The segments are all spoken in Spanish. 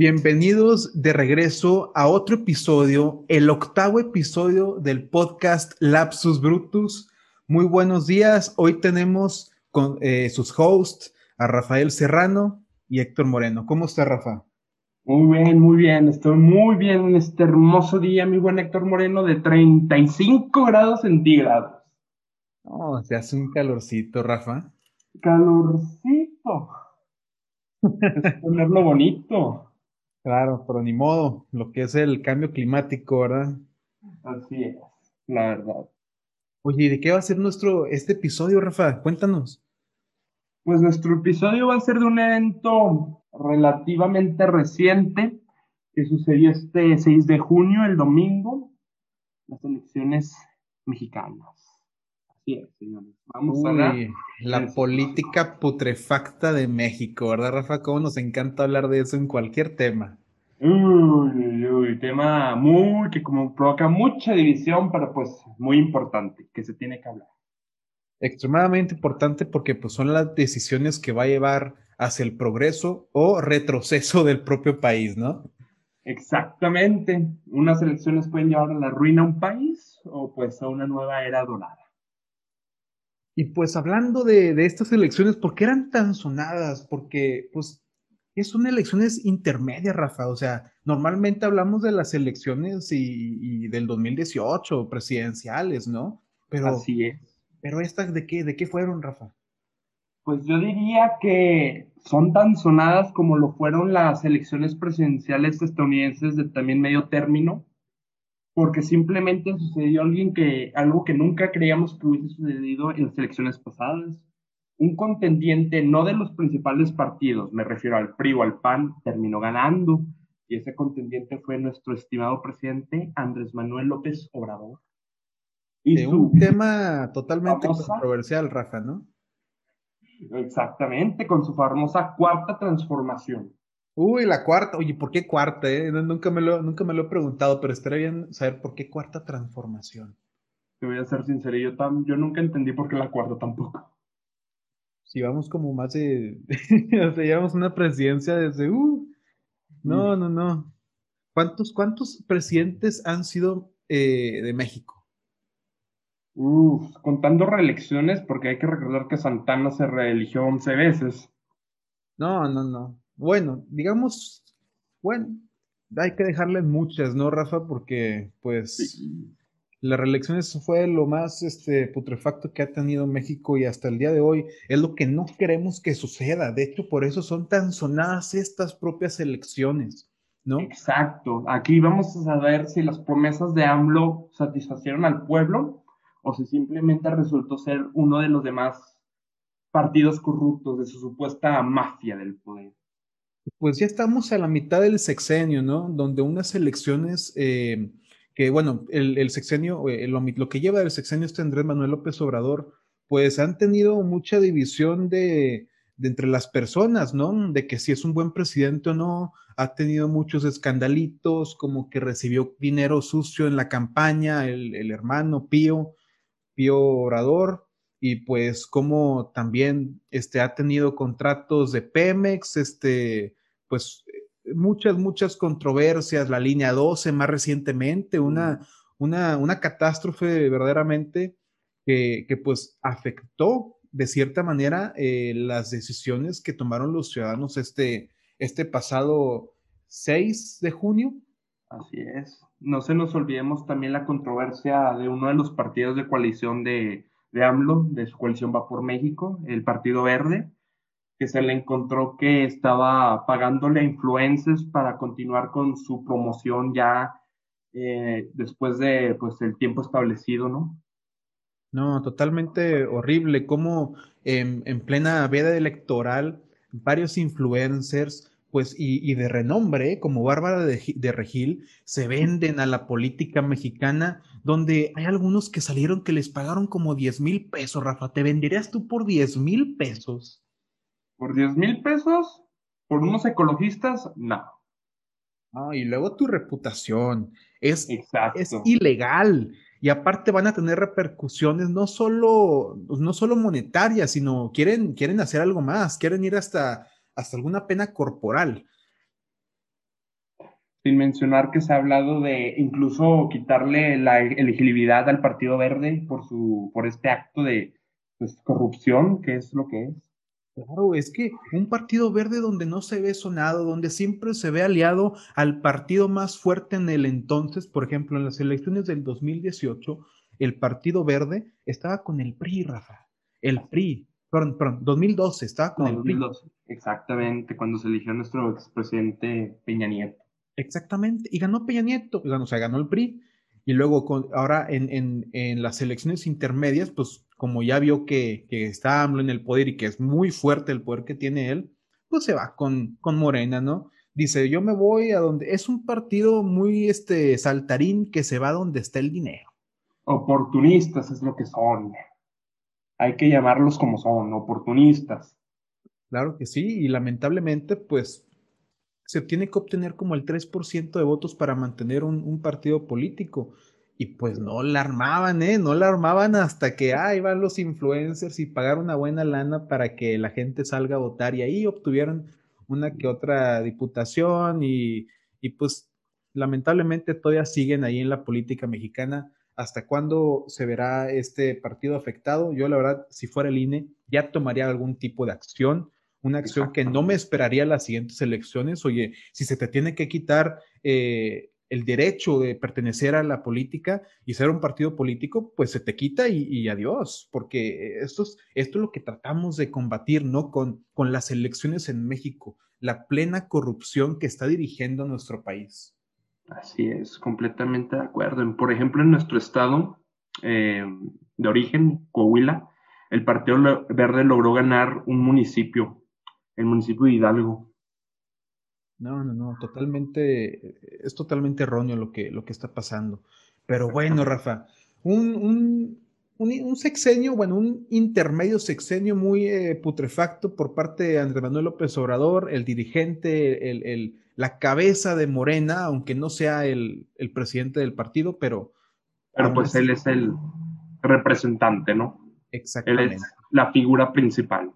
Bienvenidos de regreso a otro episodio, el octavo episodio del podcast Lapsus Brutus. Muy buenos días. Hoy tenemos con eh, sus hosts a Rafael Serrano y Héctor Moreno. ¿Cómo está, Rafa? Muy bien, muy bien. Estoy muy bien en este hermoso día, mi buen Héctor Moreno, de 35 grados centígrados. Oh, se hace un calorcito, Rafa. Calorcito. es ponerlo bonito. Claro, pero ni modo, lo que es el cambio climático, ¿verdad? Así es, la verdad. Oye, de qué va a ser nuestro este episodio, Rafa? Cuéntanos. Pues nuestro episodio va a ser de un evento relativamente reciente que sucedió este 6 de junio, el domingo, las elecciones mexicanas. Vamos a la política putrefacta de México, ¿verdad, Rafa? ¿Cómo nos encanta hablar de eso en cualquier tema? Uy, uy, tema muy que como provoca mucha división, pero pues muy importante, que se tiene que hablar. Extremadamente importante porque pues son las decisiones que va a llevar hacia el progreso o retroceso del propio país, ¿no? Exactamente. Unas elecciones pueden llevar a la ruina a un país o pues a una nueva era dorada. Y pues hablando de, estas elecciones, ¿por qué eran tan sonadas? Porque pues son elecciones intermedias, Rafa. O sea, normalmente hablamos de las elecciones y, del 2018 presidenciales, ¿no? Pero, Así es. Pero estas, ¿de qué, ¿de qué fueron, Rafa? Pues yo diría que son tan sonadas como lo fueron las elecciones presidenciales estadounidenses de también medio término, porque simplemente sucedió alguien que, algo que nunca creíamos que hubiese sucedido en las elecciones pasadas. Un contendiente no de los principales partidos, me refiero al PRI o al PAN, terminó ganando. Y ese contendiente fue nuestro estimado presidente Andrés Manuel López Obrador. Y un tema totalmente controversial, Rafa, ¿no? Exactamente, con su famosa cuarta transformación. Uy, la cuarta. Oye, ¿por qué cuarta? Eh? Nunca, me lo, nunca me lo he preguntado, pero estaría bien saber por qué cuarta transformación. Te voy a ser sincero, yo, yo nunca entendí por qué la cuarta tampoco. Si vamos como más de... o sea, llevamos una presidencia desde... Uh, no, no, no. ¿Cuántos, cuántos presidentes han sido eh, de México? Uf, contando reelecciones, porque hay que recordar que Santana se reeligió 11 veces. No, no, no. Bueno, digamos, bueno, hay que dejarle muchas, ¿no, Rafa? Porque, pues, la reelección fue lo más este, putrefacto que ha tenido México y hasta el día de hoy es lo que no queremos que suceda. De hecho, por eso son tan sonadas estas propias elecciones, ¿no? Exacto. Aquí vamos a saber si las promesas de AMLO satisfacieron al pueblo o si simplemente resultó ser uno de los demás partidos corruptos de su supuesta mafia del poder. Pues ya estamos a la mitad del sexenio, ¿no? Donde unas elecciones eh, que, bueno, el, sexenio, eh, lo, que lleva el sexenio este Andrés Manuel López Obrador, pues han tenido mucha división de, entre las personas, ¿no? De que si es un buen presidente o no, ha tenido muchos escandalitos, como que recibió dinero sucio en la campaña, el, el hermano Pío, Pío Obrador, y pues como también este, ha tenido contratos de Pemex, este, pues muchas, muchas controversias, la línea 12 más recientemente, una, una, una catástrofe verdaderamente que, que, pues afectó de cierta manera eh, las decisiones que tomaron los ciudadanos este, este pasado 6 de junio. Así es. No se nos olvidemos también la controversia de uno de los partidos de coalición de, de AMLO, de su coalición Va por México, el Partido Verde, que se le encontró que estaba pagándole a influencers para continuar con su promoción ya eh, después de pues el tiempo establecido, ¿no? No, totalmente horrible. Como en, plena veda electoral, varios influencers, pues, y, de renombre, como Bárbara de, de, Regil, se venden a la política mexicana, donde hay algunos que salieron que les pagaron como 10 mil pesos, Rafa. ¿Te venderías tú por 10 mil pesos? ¿Por 10 mil pesos? ¿Por unos ecologistas? No. Ah, y luego tu reputación. Es, es ilegal. Y aparte van a tener repercusiones no solo, no solo monetarias, sino quieren, quieren hacer algo más, quieren ir hasta, hasta alguna pena corporal. sin mencionar que se ha hablado de incluso quitarle la elegibilidad al Partido Verde por, su, por este acto de pues, corrupción, que es lo que es. Claro, es que un partido verde donde no se ve sonado, donde siempre se ve aliado al partido más fuerte en el entonces, por ejemplo, en las elecciones del 2018, el partido verde estaba con el PRI, Rafa. El PRI, perdón, perdón, 2012 estaba con el 2012, PRI. Exactamente, cuando se eligió nuestro expresidente Peña Nieto. Exactamente, y ganó Peña Nieto, o sea, ganó el PRI. Y luego, con, ahora en, en, en las elecciones intermedias, pues como ya vio que, que, está AMLO en el poder y que es muy fuerte el poder que tiene él, pues se va con, con Morena, ¿no? Dice, yo me voy a donde es un partido muy este saltarín que se va donde está el dinero. Oportunistas es lo que son. Hay que llamarlos como son, oportunistas. Claro que sí, y lamentablemente, pues se tiene que obtener como el 3% de votos para mantener un, un partido político. Y pues no la armaban, ¿eh? No la armaban hasta que, ahí van los influencers y pagaron una buena lana para que la gente salga a votar y ahí obtuvieron una que otra diputación y, y pues lamentablemente todavía siguen ahí en la política mexicana. ¿Hasta cuándo se verá este partido afectado? Yo la verdad, si fuera el INE, ya tomaría algún tipo de acción, una acción que no me esperaría las siguientes elecciones. Oye, si se te tiene que quitar eh, el derecho de pertenecer a la política y ser un partido político, pues se te quita y, adiós, porque esto es, esto es lo que tratamos de combatir, ¿no? Con, con las elecciones en México, la plena corrupción que está dirigiendo nuestro país. Así es, completamente de acuerdo. Por ejemplo, en nuestro estado eh, de origen, Coahuila, el Partido Verde logró ganar un municipio, el municipio de Hidalgo, no, no, no, totalmente, es totalmente erróneo lo que, lo que está pasando. Pero bueno, Rafa, un, un, un, sexenio, bueno, un intermedio sexenio muy eh, putrefacto por parte de Andrés Manuel López Obrador, el dirigente, el, el, la cabeza de Morena, aunque no sea el, el presidente del partido, pero... Pero pues él es el representante, ¿no? Exactamente. Él es la figura principal.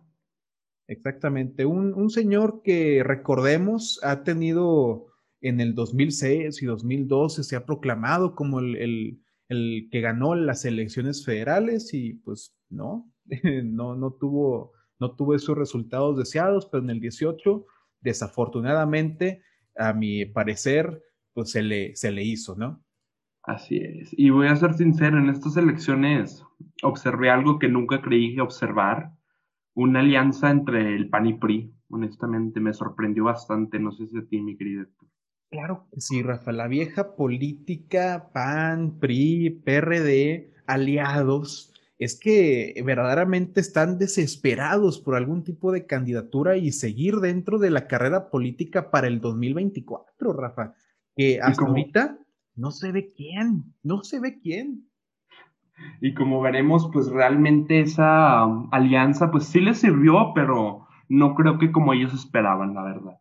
Exactamente. Un, señor que recordemos ha tenido en el 2006 y 2012 se ha proclamado como el, que ganó las elecciones federales y pues no, no, no tuvo, no tuvo esos resultados deseados, pero en el 18 desafortunadamente, a mi parecer, pues se le, se le hizo, ¿no? Así es. Y voy a ser sincero, en estas elecciones observé algo que nunca creí observar una alianza entre el PAN y PRI. Honestamente, me sorprendió bastante. No sé si a ti, mi querido. Claro que sí, Rafa. La vieja política, PAN, PRI, PRD, aliados, es que verdaderamente están desesperados por algún tipo de candidatura y seguir dentro de la carrera política para el 2024, Rafa. Que hasta ahorita no se ve quién, no se ve quién. Y como veremos, pues realmente esa um, alianza, pues sí les sirvió, pero no creo que como ellos esperaban, la verdad.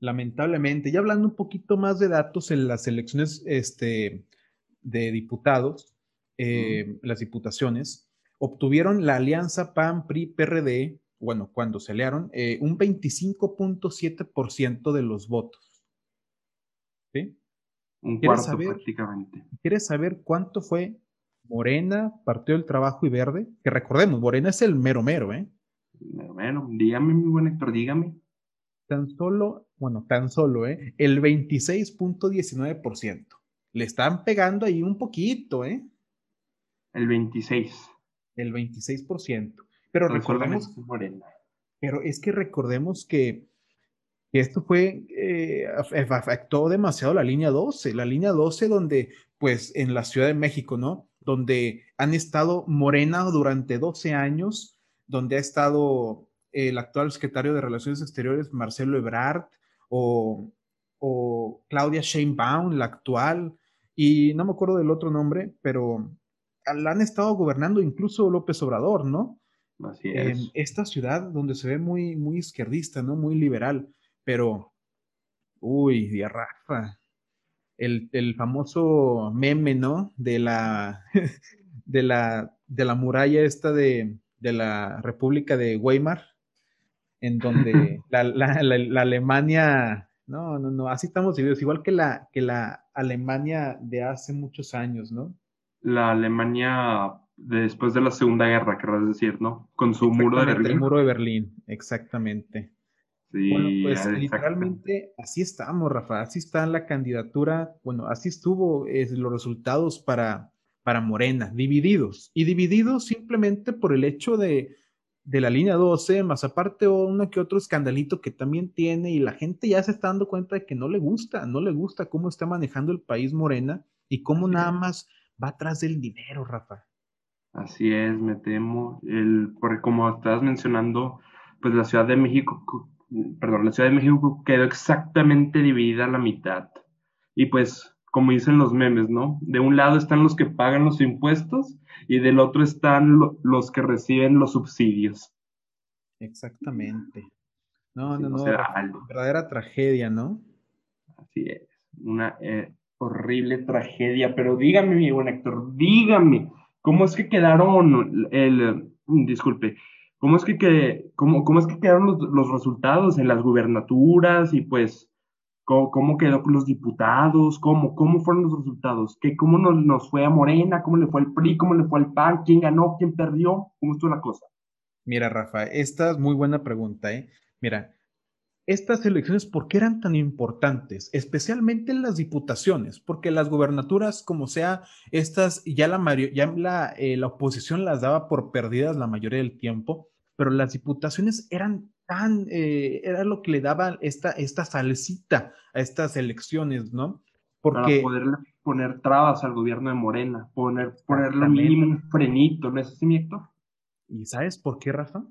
Lamentablemente, ya hablando un poquito más de datos en las elecciones este, de diputados, eh, las diputaciones, obtuvieron la alianza PAN-PRI-PRD, bueno, cuando se learon, eh, un 25.7% de los votos. ¿Sí? Un cuarto prácticamente. ¿Quieres saber cuánto fue Morena, Partido del Trabajo y Verde, que recordemos, Morena es el mero mero, ¿eh? Mero mero, dígame, mi buen Héctor, dígame. Tan solo, bueno, tan solo, ¿eh? El 26.19%. Le están pegando ahí un poquito, ¿eh? El 26. El 26%. Pero recordemos. Morena. Pero es que recordemos que, esto fue, eh, afectó demasiado la línea 12, la línea 12 donde, pues, en la Ciudad de México, ¿no? Donde han estado Morena durante 12 años, donde ha estado el actual secretario de Relaciones Exteriores, Marcelo Ebrard, o, Claudia Sheinbaum, la actual, y no me acuerdo del otro nombre, pero la han estado gobernando incluso López Obrador, ¿no? Así es. En esta ciudad donde se ve muy, muy izquierdista, ¿no? Muy liberal, pero, uy, Rafa, el, famoso meme, ¿no? De la, de la, de la muralla esta de, la República de Weimar, en donde la, Alemania No, no, no, así estamos divididos, igual que la, que la Alemania de hace muchos años, ¿no? La Alemania después de la Segunda Guerra, querrás decir, ¿no? Con su muro de Berlín. El muro de Berlín, exactamente. Sí, bueno, pues literalmente así estamos, Rafa, así está la candidatura, bueno, así estuvo los resultados para, para Morena, divididos, y divididos simplemente por el hecho de, de la línea 12, más aparte uno que otro escandalito que también tiene, y la gente ya se está dando cuenta de que no le gusta, no le gusta cómo está manejando el país Morena y cómo nada más va atrás del dinero, Rafa. Así es, me temo, el, porque como estabas mencionando, pues la Ciudad de México perdón, la Ciudad de México quedó exactamente dividida a la mitad. Y pues, como dicen los memes, ¿no? De un lado están los que pagan los impuestos y del otro están los que reciben los subsidios. Exactamente. No, no, no. verdadera tragedia, ¿no? Así es. Una eh, horrible tragedia. Pero dígame, mi buen Héctor, dígame, ¿cómo es que quedaron el, disculpe, ¿Cómo es que, cómo, cómo es que quedaron los, resultados en las gubernaturas y pues cómo, quedó con los diputados? ¿Cómo, cómo fueron los resultados? ¿Qué, ¿Cómo nos, nos, fue a Morena? ¿Cómo le fue al PRI? ¿Cómo le fue al PAN? ¿Quién ganó? ¿Quién perdió? ¿Cómo estuvo la cosa? Mira, Rafa, esta es muy buena pregunta, ¿eh? Mira, estas elecciones, ¿por qué eran tan importantes? Especialmente en las diputaciones, porque las gubernaturas, como sea, estas ya la, ya la, eh, la oposición las daba por perdidas la mayoría del tiempo, pero las diputaciones eran tan, eh, era lo que le daba esta, esta salsita a estas elecciones, ¿no? Porque, Para poderle poner trabas al gobierno de Morena, poner, ponerle mínimo un frenito, ¿no es así, Héctor? ¿Y sabes por qué, Rafa?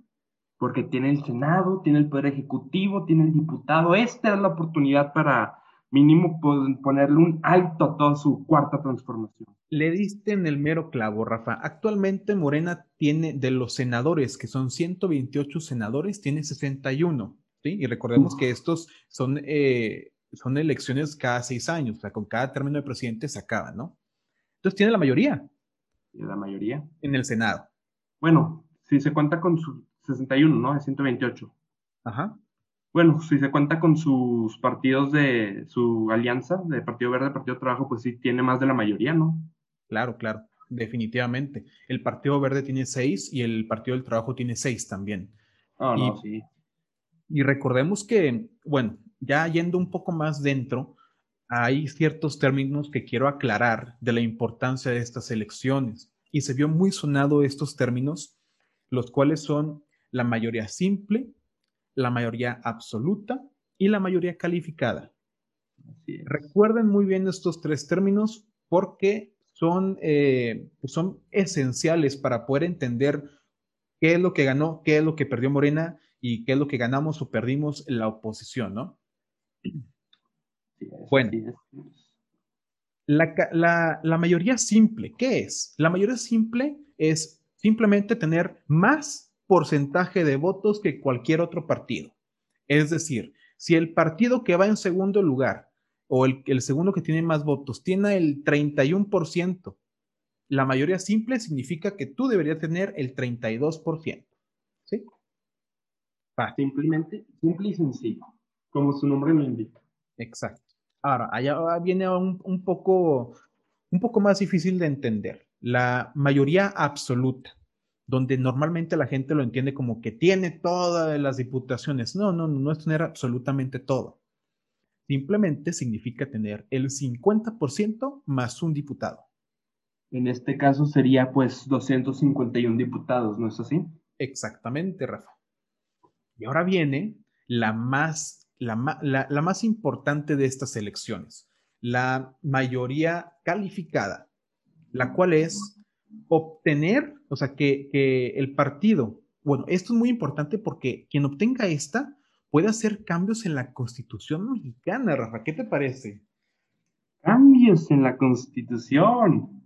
Porque tiene el Senado, tiene el Poder Ejecutivo, tiene el diputado. Esta es la oportunidad para mínimo ponerle un alto a toda su cuarta transformación. Le diste en el mero clavo, Rafa. Actualmente Morena tiene de los senadores, que son 128 senadores, tiene 61. ¿sí? Y recordemos que estos son, eh, son elecciones cada seis años, o sea, con cada término de presidente se acaba, ¿no? Entonces tiene la mayoría. ¿Tiene la mayoría? En el Senado. Bueno, si se cuenta con su 61, ¿no? De 128. Ajá. Bueno, si se cuenta con sus partidos de su alianza de Partido Verde, Partido Trabajo, pues sí tiene más de la mayoría, ¿no? Claro, claro, definitivamente. El Partido Verde tiene seis y el Partido del Trabajo tiene seis también. Ah, no, sí. Y recordemos que, bueno, ya yendo un poco más dentro, hay ciertos términos que quiero aclarar de la importancia de estas elecciones. Y se vio muy sonado estos términos, los cuales son la mayoría simple, la mayoría absoluta y la mayoría calificada. Recuerden muy bien estos tres términos porque son, eh, pues son esenciales para poder entender qué es lo que ganó, qué es lo que perdió Morena y qué es lo que ganamos o perdimos en la oposición, ¿no? bueno, la, la mayoría simple, ¿qué es? La mayoría simple es simplemente tener más porcentaje de votos que cualquier otro partido. Es decir, si el partido que va en segundo lugar o el, segundo que tiene más votos tiene el 31%, la mayoría simple significa que tú deberías tener el 32%. ¿Sí? Simplemente, simple y sencillo, como su nombre lo indica. Exacto. Ahora, allá viene un, un, poco, un poco más difícil de entender. La mayoría absoluta donde normalmente la gente lo entiende como que tiene todas las diputaciones. No, no, no es tener absolutamente todo. Simplemente significa tener el 50% más un diputado. En este caso sería pues 251 diputados, ¿no es así? Exactamente, Rafa. Y ahora viene la más, la, la más importante de estas elecciones, la mayoría calificada, la cual es obtener, o sea, que, el partido, bueno, esto es muy importante porque quien obtenga esta puede hacer cambios en la constitución mexicana, Rafa, ¿qué te parece? Cambios en la constitución.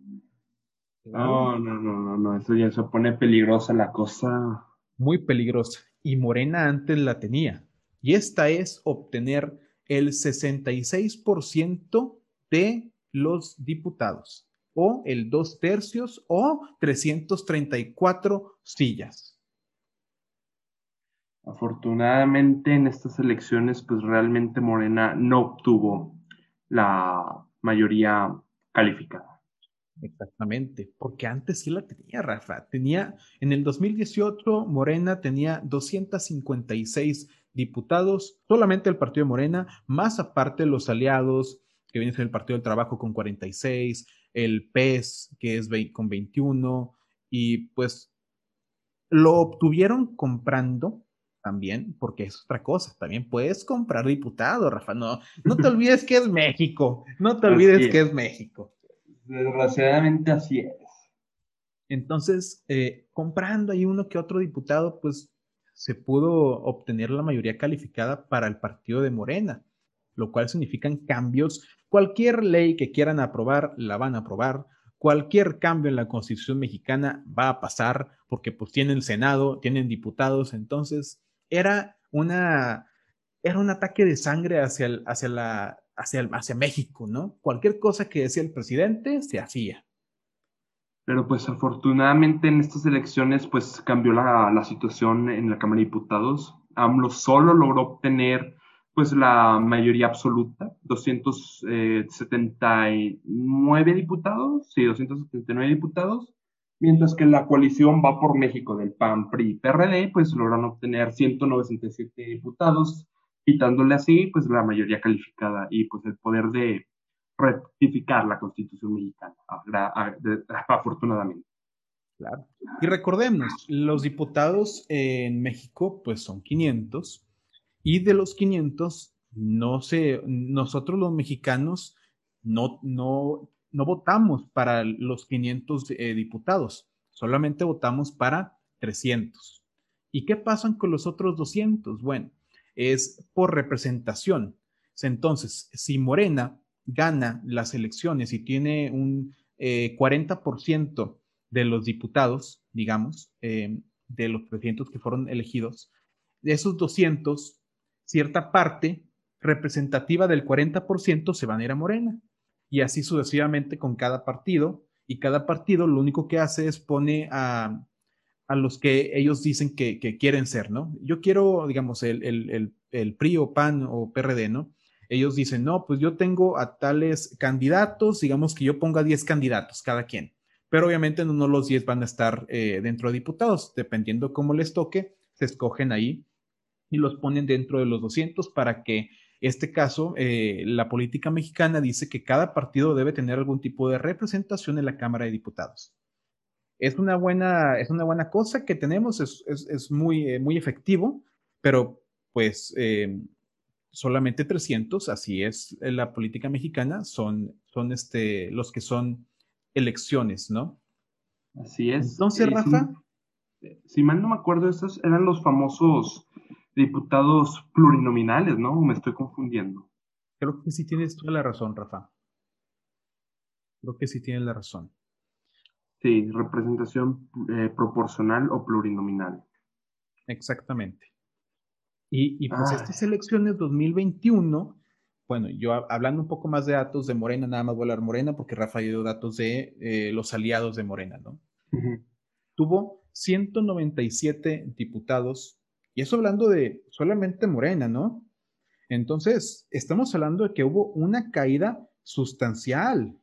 No, no, no, no, no, eso ya se pone peligrosa la cosa. Muy peligrosa. Y Morena antes la tenía. Y esta es obtener el 66% de los diputados o el dos tercios o 334 sillas. Afortunadamente en estas elecciones, pues realmente Morena no obtuvo la mayoría calificada. Exactamente, porque antes sí la tenía, Rafa. Tenía, en el 2018, Morena tenía 256 diputados, solamente el partido de Morena, más aparte los aliados, que vienen el Partido del Trabajo con 46, el PES, que es con 21, y pues lo obtuvieron comprando también, porque es otra cosa, también puedes comprar diputado, Rafa, no, no te olvides que es México, no te olvides que es México. Desgraciadamente así es. Entonces, eh, comprando ahí uno que otro diputado, pues se pudo obtener la mayoría calificada para el partido de Morena, lo cual significan cambios. Cualquier ley que quieran aprobar, la van a aprobar. Cualquier cambio en la constitución mexicana va a pasar porque pues tienen Senado, tienen diputados, entonces era una, era un ataque de sangre hacia, el, hacia, la, hacia, hacia México, ¿no? Cualquier cosa que decía el presidente se hacía. Pero pues afortunadamente en estas elecciones pues cambió la, la situación en la Cámara de Diputados. AMLO solo logró obtener pues la mayoría absoluta, 279 diputados, sí, 279 diputados, mientras que la coalición va por México del PAN, PRI y PRD, pues logran obtener 197 diputados, quitándole así pues la mayoría calificada y pues el poder de rectificar la constitución mexicana, afortunadamente. Y recordemos, los diputados en México pues son 500 y de los 500 no sé, nosotros los mexicanos no, no no votamos para los 500 eh, diputados, solamente votamos para 300. ¿Y qué pasan con los otros 200? Bueno, es por representación. Entonces, si Morena gana las elecciones y tiene un 40% eh, de los diputados, digamos, eh, de los 300 que fueron elegidos, de esos 200, cierta parte representativa del 40% se van a ir a Morena y así sucesivamente con cada partido. Y cada partido lo único que hace es pone a, a los que ellos dicen que, que, quieren ser, ¿no? Yo quiero, digamos, el, el, el, PRI o PAN o PRD, ¿no? Ellos dicen, no, pues yo tengo a tales candidatos, digamos que yo ponga 10 candidatos cada quien, pero obviamente no, los 10 van a estar eh, dentro de diputados, dependiendo cómo les toque, se escogen ahí y los ponen dentro de los 200 para que este caso, eh, la política mexicana dice que cada partido debe tener algún tipo de representación en la Cámara de Diputados. Es una buena, es una buena cosa que tenemos, es, muy, eh, muy efectivo, pero pues eh, solamente 300, así es la política mexicana, son, son este, los que son elecciones, ¿no? Así es. Entonces, Rafa. Si, mal no me acuerdo, esos eran los famosos diputados plurinominales, ¿no? Me estoy confundiendo. Creo que sí tienes toda la razón, Rafa. Creo que sí tienes la razón. Sí, representación eh, proporcional o plurinominal. Exactamente. Y, pues estas elecciones 2021, bueno, yo hablando un poco más de datos de Morena, nada más voy a hablar Morena porque Rafa dio datos de eh, los aliados de Morena, ¿no? Tuvo 197 diputados y eso hablando de solamente Morena, ¿no? Entonces, estamos hablando de que hubo una caída sustancial,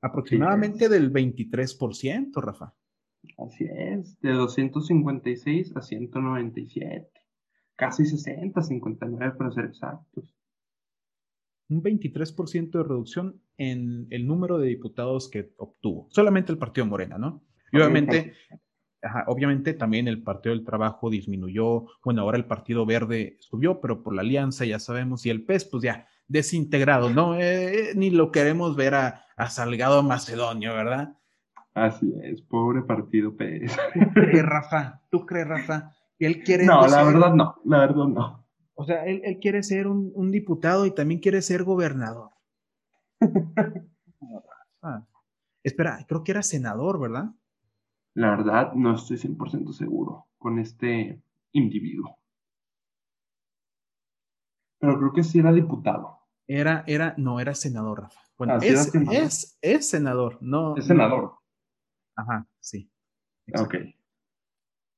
aproximadamente del 23%, Rafa. Así es, de 256 a 197, casi 60, 59 para ser exactos. Un 23% de reducción en el número de diputados que obtuvo, solamente el partido Morena, ¿no? Y obviamente obviamente también el Partido del Trabajo disminuyó, bueno, ahora el Partido Verde subió, pero por la alianza ya sabemos, y el PES, pues ya desintegrado, ¿no? Eh, ni lo queremos ver a, Salgado Macedonio, ¿verdad? Así es, pobre partido PES. ¿Tú crees, Rafa? ¿Tú crees, Rafa? Que él quiere... No, la verdad no, la verdad no. O sea, él, quiere ser un, diputado y también quiere ser gobernador. Espera, creo que era senador, ¿verdad? La verdad, no estoy 100% seguro con este individuo. Pero creo que sí era diputado. Era, era, no, era senador, Rafa. Bueno, ah, es, senador? Es, senador, no. Es senador. Ajá, sí. Ok.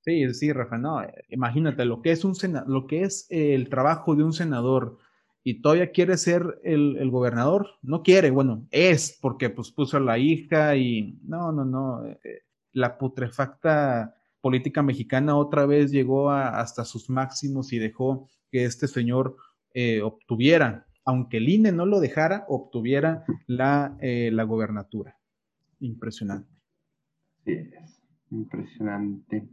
Sí, sí, Rafa, no, imagínate lo que es un lo que es el trabajo de un senador y todavía quiere ser el, gobernador, no quiere, bueno, es porque pues puso a la hija y no, no, no, eh, la putrefacta política mexicana otra vez llegó hasta sus máximos y dejó que este señor eh, obtuviera, aunque el INE no lo dejara, obtuviera la, eh, la gobernatura. Impresionante. Sí, es impresionante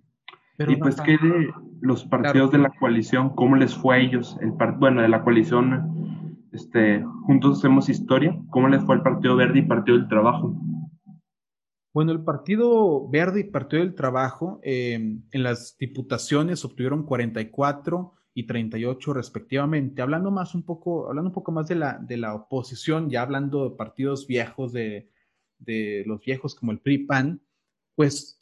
y pues, ¿qué de los partidos de la coalición? ¿Cómo les fue a ellos? El bueno, de la coalición, este, Juntos Hacemos Historia, ¿cómo les fue el Partido Verde y Partido del Trabajo? Bueno, el Partido Verde y Partido del Trabajo em, en las diputaciones obtuvieron 44 y 38 respectivamente. Hablando más un poco, hablando un poco más de la, de la oposición, ya hablando de partidos viejos, de, de los viejos como el PRI-PAN, pues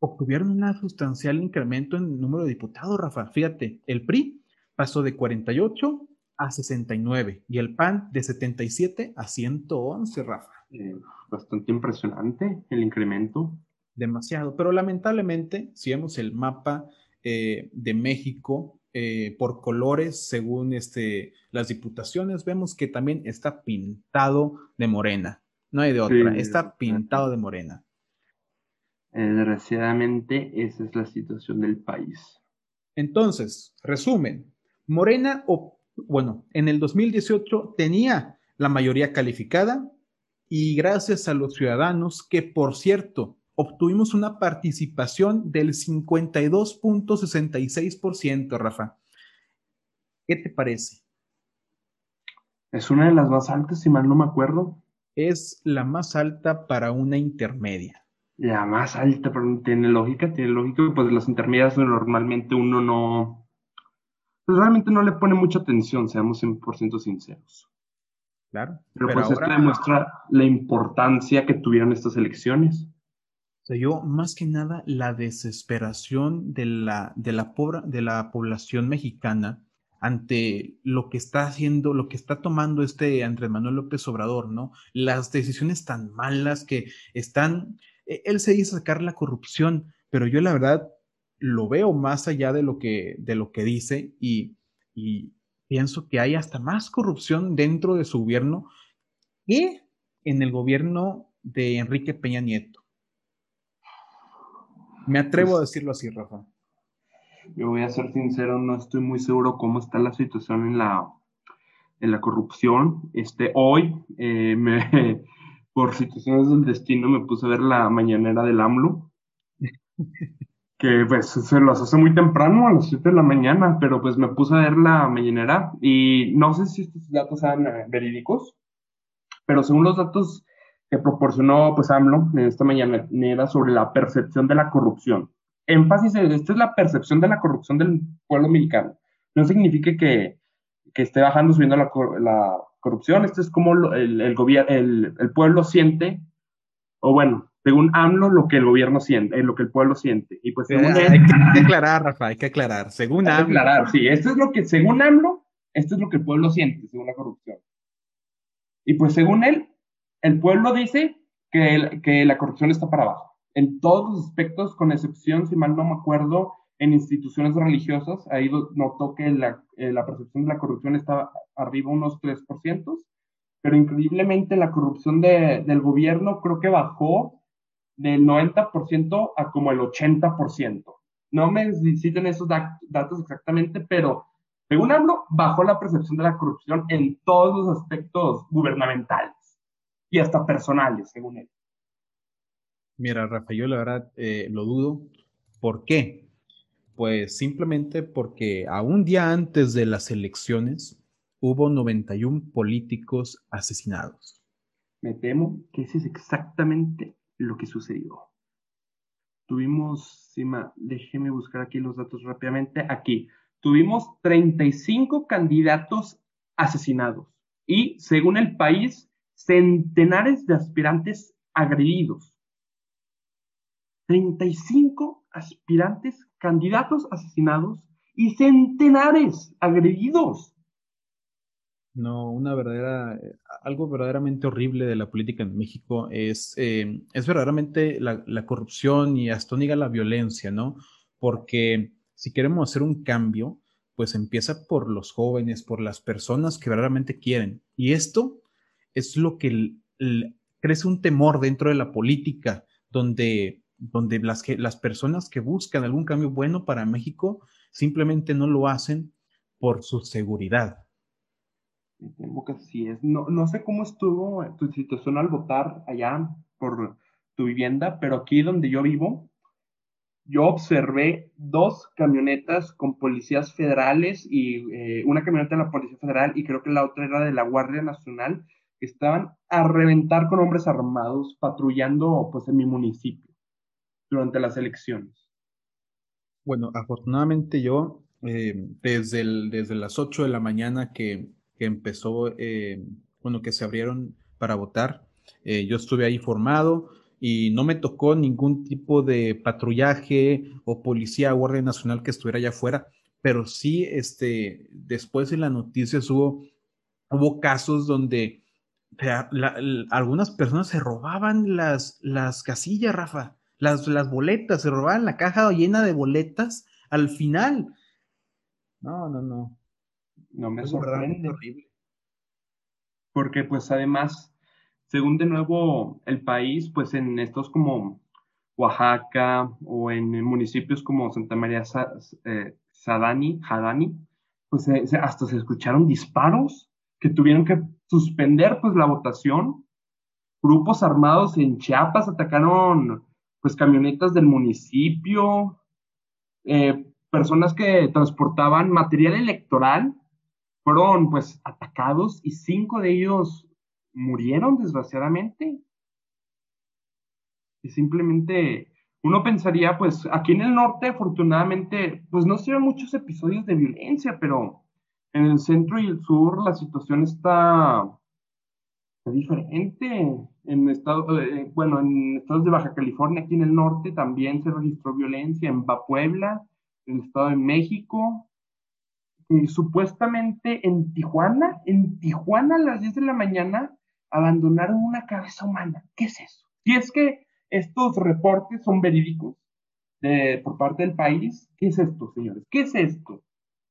obtuvieron un sustancial incremento en número de diputados, Rafa. Fíjate, el PRI pasó de 48 a 69 y el PAN de 77 a 111, Rafa. Eh, bastante impresionante el incremento. Demasiado, pero lamentablemente, si vemos el mapa eh, de México eh, por colores, según este, las diputaciones, vemos que también está pintado de morena. No hay de otra, está pintado de morena. Eh, desgraciadamente, esa es la situación del país. Entonces, resumen, Morena, bueno, en el 2018 tenía la mayoría calificada y gracias a los ciudadanos, que por cierto, obtuvimos una participación del 52.66%, Rafa. ¿Qué te parece? Es una de las más altas, si mal no me acuerdo. Es la más alta para una intermedia. La más alta, pero tiene lógica, tiene lógica, pues las intermedias normalmente uno no, pues realmente no le pone mucha atención, seamos 100% sinceros. Claro. Pero, pues esto demuestra la importancia que tuvieron estas elecciones. O sea, yo más que nada la desesperación de la, de la, de la población mexicana ante lo que está haciendo, lo que está tomando este Andrés Manuel López Obrador, ¿no? Las decisiones tan malas que están e, él se hizo sacar la corrupción, pero yo la verdad lo veo más allá de lo que, de lo que dice y, pienso que hay hasta más corrupción dentro de su gobierno que en el gobierno de Enrique Peña Nieto. Me atrevo a pues decirlo así, Rafa. Yo voy a ser sincero, no estoy muy seguro cómo está la situación en la, en la corrupción. Este, hoy eh, me, por situaciones del destino me puse a ver la mañanera del AMLO, que pues se los hace muy temprano, a las 7 de la mañana, pero pues me puse a ver la mañanera y no sé si estos datos sean eh, verídicos, pero según los datos que proporcionó pues AMLO en esta mañanera sobre la percepción de la corrupción. Énfasis en esta es la percepción de la corrupción del pueblo mexicano. No significa que, que esté bajando, subiendo la, la corrupción. Esto es como el, el, el, pueblo siente, o bueno, según AMLO, lo que el gobierno siente, eh, lo que el pueblo siente. Y pues según hay, que, aclarar, Rafa, hay que aclarar. Según hay AMLO. aclarar, sí. Esto es lo que, según AMLO, esto es lo que el pueblo siente, según la corrupción. Y pues según él, el pueblo dice que, que la corrupción está para abajo. En todos los aspectos, con excepción, si mal no me acuerdo, en instituciones religiosas, ahí notó que la, eh, la percepción de la corrupción estaba arriba unos 3%, pero increíblemente la corrupción de, del gobierno creo que bajó del 90% a como el 80%. No me citen esos datos exactamente, pero según hablo, bajó la percepción de la corrupción en todos los aspectos gubernamentales y hasta personales, según él. Mira, Rafael, la verdad eh, lo dudo. ¿Por qué? Pues simplemente porque a un día antes de las elecciones hubo 91 políticos asesinados. Me temo que ese es exactamente lo que sucedió. Tuvimos, déjeme buscar aquí los datos rápidamente. Aquí, tuvimos 35 candidatos asesinados y, según el país, centenares de aspirantes agredidos. 35 aspirantes, candidatos asesinados y centenares agredidos. No, una verdadera, eh, algo verdaderamente horrible de la política en México es, eh, es verdaderamente la, corrupción y hasta la violencia, ¿no? porque si queremos hacer un cambio, pues empieza por los jóvenes, por las personas que verdaderamente quieren. Y esto es lo que crece un temor dentro de la política, donde, donde las, las personas que buscan algún cambio bueno para México simplemente no lo hacen por su seguridad. Temo que así es. No, no sé cómo estuvo tu situación al votar allá por tu vivienda, pero aquí donde yo vivo, yo observé dos camionetas con policías federales y eh, una camioneta de la Policía Federal y creo que la otra era de la Guardia Nacional que estaban a reventar con hombres armados patrullando pues en mi municipio durante las elecciones. Bueno, afortunadamente yo eh, desde, desde las 8 de la mañana que, que empezó, eh, bueno, que se abrieron para votar, yo estuve ahí formado, y no me tocó ningún tipo de patrullaje o policía o guardia nacional que estuviera allá afuera, pero sí, este, después de las noticias hubo, hubo casos donde algunas personas se robaban las, las casillas, Rafa, las, las boletas, se robaban la caja llena de boletas al final. No, no, no. No me sorprende. Porque pues además según de nuevo el país, pues en estos como Oaxaca o en municipios como Santa María eh, Sadani, Hadani, pues hasta se escucharon disparos que tuvieron que suspender pues la votación. Grupos armados en Chiapas atacaron pues camionetas del municipio, eh, personas que transportaban material electoral fueron pues atacados y cinco de ellos murieron desgraciadamente. Y simplemente uno pensaría, pues aquí en el norte, afortunadamente, pues no se ven muchos episodios de violencia, pero en el centro y el sur la situación está, diferente. En estado, eh, bueno, en estados de Baja California, aquí en el norte, también se registró violencia en Puebla, en el Estado de México, y supuestamente en Tijuana, en Tijuana a las 10 de la mañana abandonaron una cabeza humana. ¿Qué es eso? Si es que estos reportes son verídicos por parte del país, ¿qué es esto, señores? ¿Qué es esto?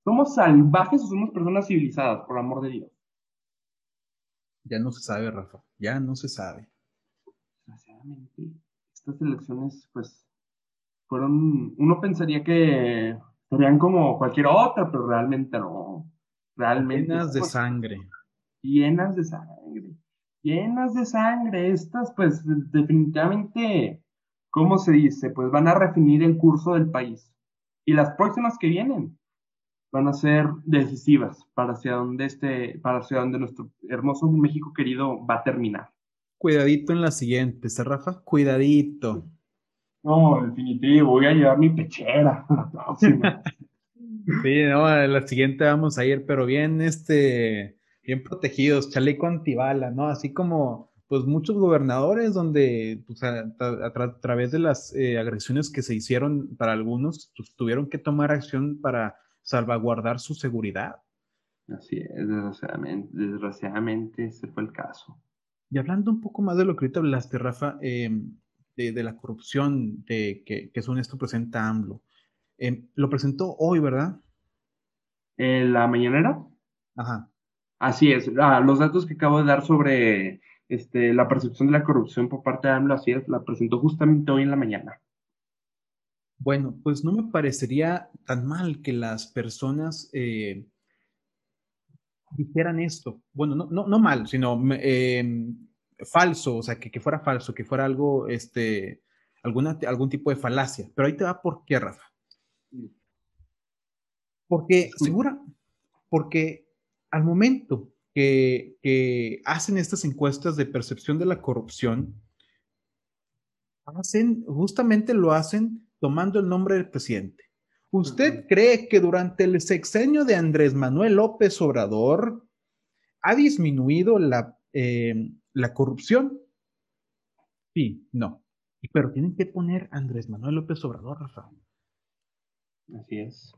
¿Somos salvajes o somos personas civilizadas, por amor de Dios? Ya no se sabe, Rafa, ya no se sabe. Desgraciadamente, estas elecciones, pues, fueron, uno pensaría que serían como cualquier otra, pero realmente no. Realmente. Llenas de sangre. Llenas de sangre llenas de sangre. Estas, pues, definitivamente, ¿cómo se dice? Pues van a refinir el curso del país. Y las próximas que vienen van a ser decisivas para hacia donde este, para hacia donde nuestro hermoso México querido va a terminar. Cuidadito en la siguiente, ¿sí, Rafa? Cuidadito. No, definitivo, voy a llevar mi pechera la próxima. sí, no, la siguiente vamos a ir, pero bien, este, bien protegidos, chaleco antibala, ¿no? Así como pues muchos gobernadores donde pues, a, través de las eh, agresiones que se hicieron para algunos, pues, tuvieron que tomar acción para salvaguardar su seguridad. Así es, desgraciadamente, desgraciadamente ese fue el caso. Y hablando un poco más de lo que ahorita hablaste, Rafa, em, de, la corrupción de, que, que esto presenta AMLO. Em, lo presentó hoy, ¿verdad? ¿En la mañanera? Ajá. Así es, ah, los datos que acabo de dar sobre este, la percepción de la corrupción por parte de AMLO, así es, la presentó justamente hoy en la mañana. Bueno, pues no me parecería tan mal que las personas eh, dijeran esto. Bueno, no, no, no mal, sino em, falso, o sea, que, que, fuera falso, que fuera algo, este, alguna, algún tipo de falacia. Pero ahí te va por qué, Rafa. Porque, segura, porque al momento que, hacen estas encuestas de percepción de la corrupción, hacen, justamente lo hacen tomando el nombre del presidente. ¿Usted cree que durante el sexenio de Andrés Manuel López Obrador ha disminuido la, eh, la corrupción? Sí, no. Pero tienen que poner Andrés Manuel López Obrador, Rafa. Así es.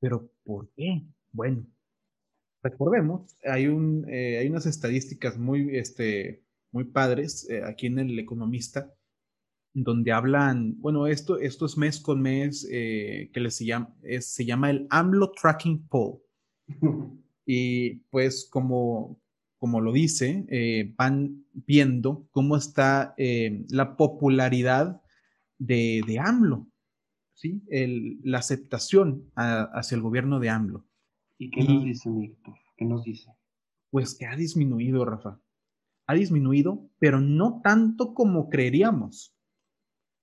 Pero ¿por qué? Bueno, recordemos, hay, un, eh, hay unas estadísticas muy, este, muy padres eh, aquí en El Economista donde hablan, bueno, esto, esto es mes con mes, eh, que les se, llama, se llama el AMLO Tracking Poll. y pues como, como lo dice, eh, van viendo cómo está eh, la popularidad de, de AMLO, ¿sí? El, la aceptación hacia el gobierno de AMLO. ¿Y qué nos dice, Víctor? ¿Qué nos dice? Pues que ha disminuido, Rafa. Ha disminuido, pero no tanto como creeríamos.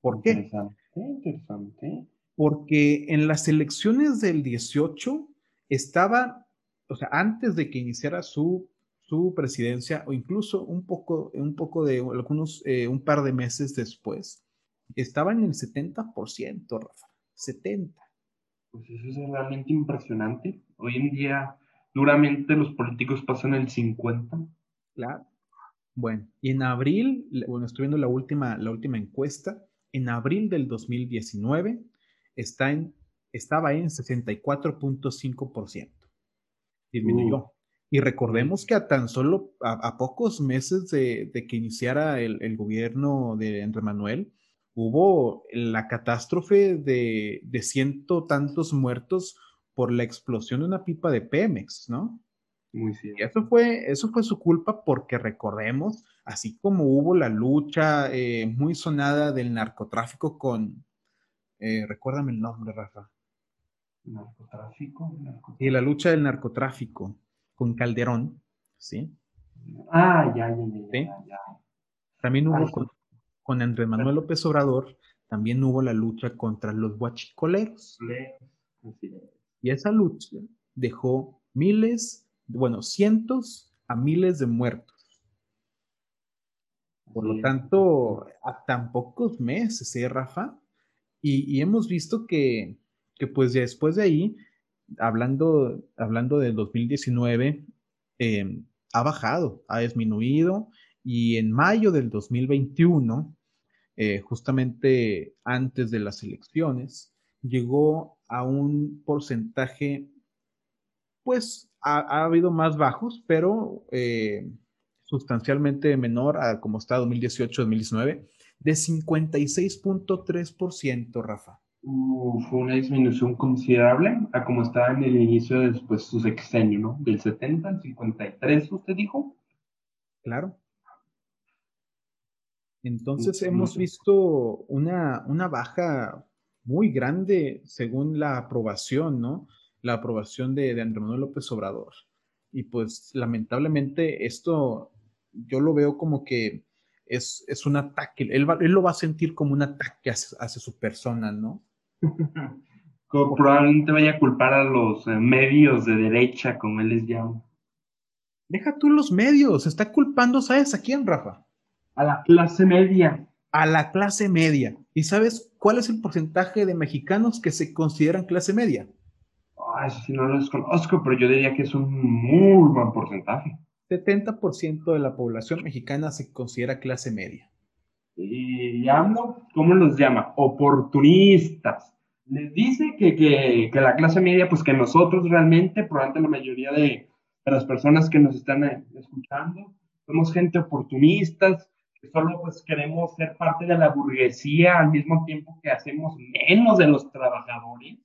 ¿Por qué? Interesante, interesante. Porque en las elecciones del 18 estaba, o sea, antes de que iniciara su, su presidencia, o incluso un poco, un poco de algunos, eh, un par de meses después, estaba en el 70%, Rafa. 70. Pues eso es realmente impresionante. Hoy en día, duramente los políticos pasan el 50. Claro. Bueno, y en abril, bueno, estoy viendo la última, la última encuesta, en abril del 2019 está en, estaba en 64.5%. Disminuyó. Uh. Y recordemos que a tan solo a, pocos meses de, que iniciara el, el, gobierno de Andrés Manuel, hubo la catástrofe de, de ciento tantos muertos por la explosión de una pipa de Pemex, ¿no? Muy cierto. Y eso fue, eso fue su culpa porque recordemos, así como hubo la lucha eh, muy sonada del narcotráfico con, eh, recuérdame el nombre, Rafa. ¿Narcotráfico? Y la lucha del narcotráfico con Calderón, ¿sí? Ah, ya, ya, ya. ya, También hubo con, con, Andrés Manuel López Obrador, también hubo la lucha contra los guachicoleros. Y esa lucha dejó miles bueno, cientos a miles de muertos. Por lo tanto, a tan pocos meses, ¿eh, Rafa? Y, hemos visto que, que, pues ya después de ahí, hablando, hablando del 2019, em, ha bajado, ha disminuido y en mayo del 2021, eh, justamente antes de las elecciones, llegó a un porcentaje, pues ha, habido más bajos, pero eh, sustancialmente menor a como está 2018-2019, de 56.3%, Rafa. Fue una disminución considerable a como estaba en el inicio de pues, su sexenio, ¿no? Del 70 al 53, usted dijo. Claro. Entonces hemos visto una, una baja muy grande según la aprobación, ¿no? la aprobación de, de Andrés Manuel López Obrador. Y pues lamentablemente esto yo lo veo como que es, es un ataque, él, él, lo va a sentir como un ataque hacia, su persona, ¿no? como probablemente vaya a culpar a los eh, medios de derecha, como él les llama. Deja tú los medios, está culpando, ¿sabes a quién, Rafa? A la clase media. A la clase media. ¿Y sabes cuál es el porcentaje de mexicanos que se consideran clase media? Ay, si no los conozco, pero yo diría que es un muy buen porcentaje. 70% de la población mexicana se considera clase media. Y AMLO, ¿cómo los llama? Oportunistas. Les dice que, que, que, la clase media, pues que nosotros realmente, probablemente la mayoría de, de las personas que nos están eh, escuchando, somos gente oportunistas, que solo pues queremos ser parte de la burguesía al mismo tiempo que hacemos menos de los trabajadores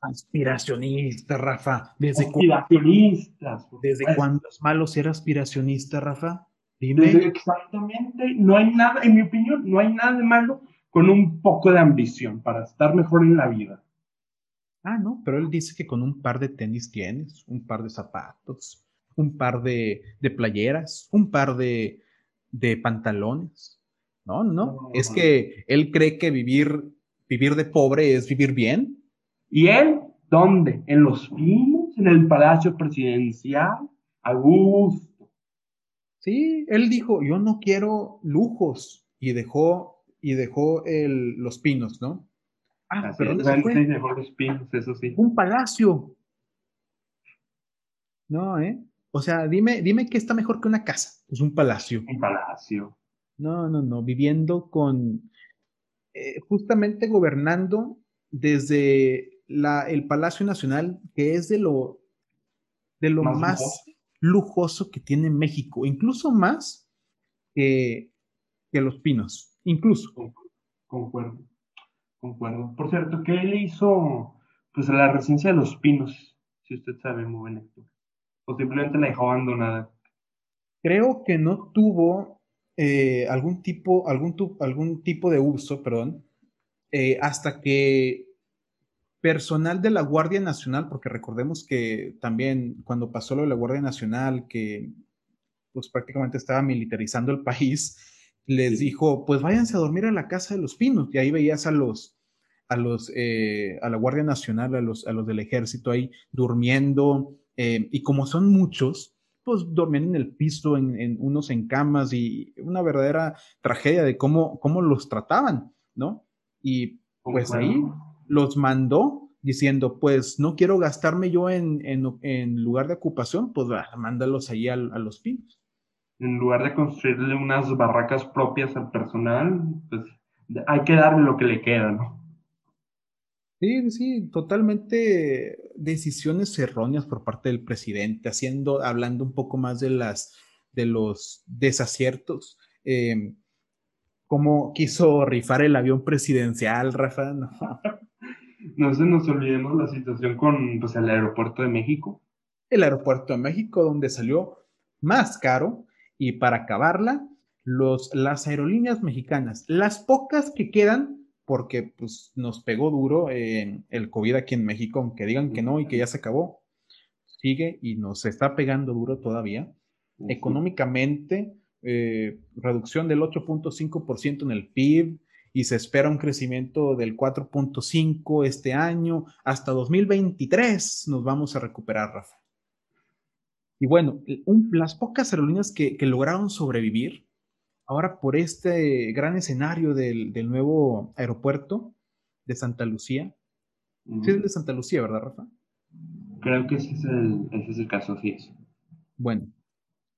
aspiracionista, Rafa. ¿Desde aspiracionistas. ¿Desde cuándo es malo ser aspiracionista, Rafa? Dime. Exactamente. No hay nada, en mi opinión, no hay nada de malo con un poco de ambición para estar mejor en la vida. Ah, no, pero él dice que con un par de tenis tienes, un par de zapatos, un par de, de playeras, un par de, de pantalones. No, no, no, es que él cree que vivir vivir de pobre es vivir bien. ¿Y él? ¿Dónde? ¿En los pinos? ¿En el palacio presidencial? A gusto. Sí, él dijo, yo no quiero lujos y dejó, y dejó el, los pinos, ¿no? Ah, pero ¿dónde dejó los pinos, eso sí. Un palacio. No, ¿eh? O sea, dime, dime qué está mejor que una casa. Pues un palacio. Un palacio. No, no, no. Viviendo con, eh, justamente gobernando desde la, el Palacio Nacional, que es de lo, de lo más, lujoso? que tiene México, incluso más que que Los Pinos, incluso. Concuerdo, concuerdo. Por cierto, ¿qué le hizo pues, la residencia de Los Pinos? Si usted sabe, muy bien, O simplemente la dejó abandonada. Creo que no tuvo eh, algún, tipo, algún, algún tipo de uso, perdón, eh, hasta que personal de la Guardia Nacional, porque recordemos que también cuando pasó lo de la Guardia Nacional, que pues prácticamente estaba militarizando el país, les dijo, pues váyanse a dormir a la Casa de los Pinos, y ahí veías a los, a los, eh, a la Guardia Nacional, a los, a los del ejército ahí durmiendo, y como son muchos, pues dormían en el piso, en, unos en camas y una verdadera tragedia de cómo, cómo los trataban, ¿no? Y pues ahí los mandó diciendo, pues no quiero gastarme yo en, en, lugar de ocupación, pues mándalos ahí a, los pinos. En lugar de construirle unas barracas propias al personal, pues hay que darle lo que le queda, ¿no? Sí, sí, totalmente decisiones erróneas por parte del presidente, haciendo, hablando un poco más de las, de los desaciertos. Em, cómo quiso rifar el avión presidencial, Rafa. No. Se nos olvidemos la situación con pues, el aeropuerto de México. El aeropuerto de México, donde salió más caro, y para acabarla, los, las aerolíneas mexicanas, las pocas que quedan, porque pues, nos pegó duro el COVID aquí en México, aunque digan que no y que ya se acabó, sigue y nos está pegando duro todavía. Económicamente, eh, reducción del 8.5% en el PIB y se espera un crecimiento del 4.5% este año. Hasta 2023 nos vamos a recuperar, Rafa. Y bueno, las pocas aerolíneas que lograron sobrevivir ahora por este gran escenario del, nuevo aeropuerto de Santa Lucía. Sí, es de Santa Lucía, ¿verdad, Rafa? Creo que ese es el, ese es el caso, sí es. Bueno,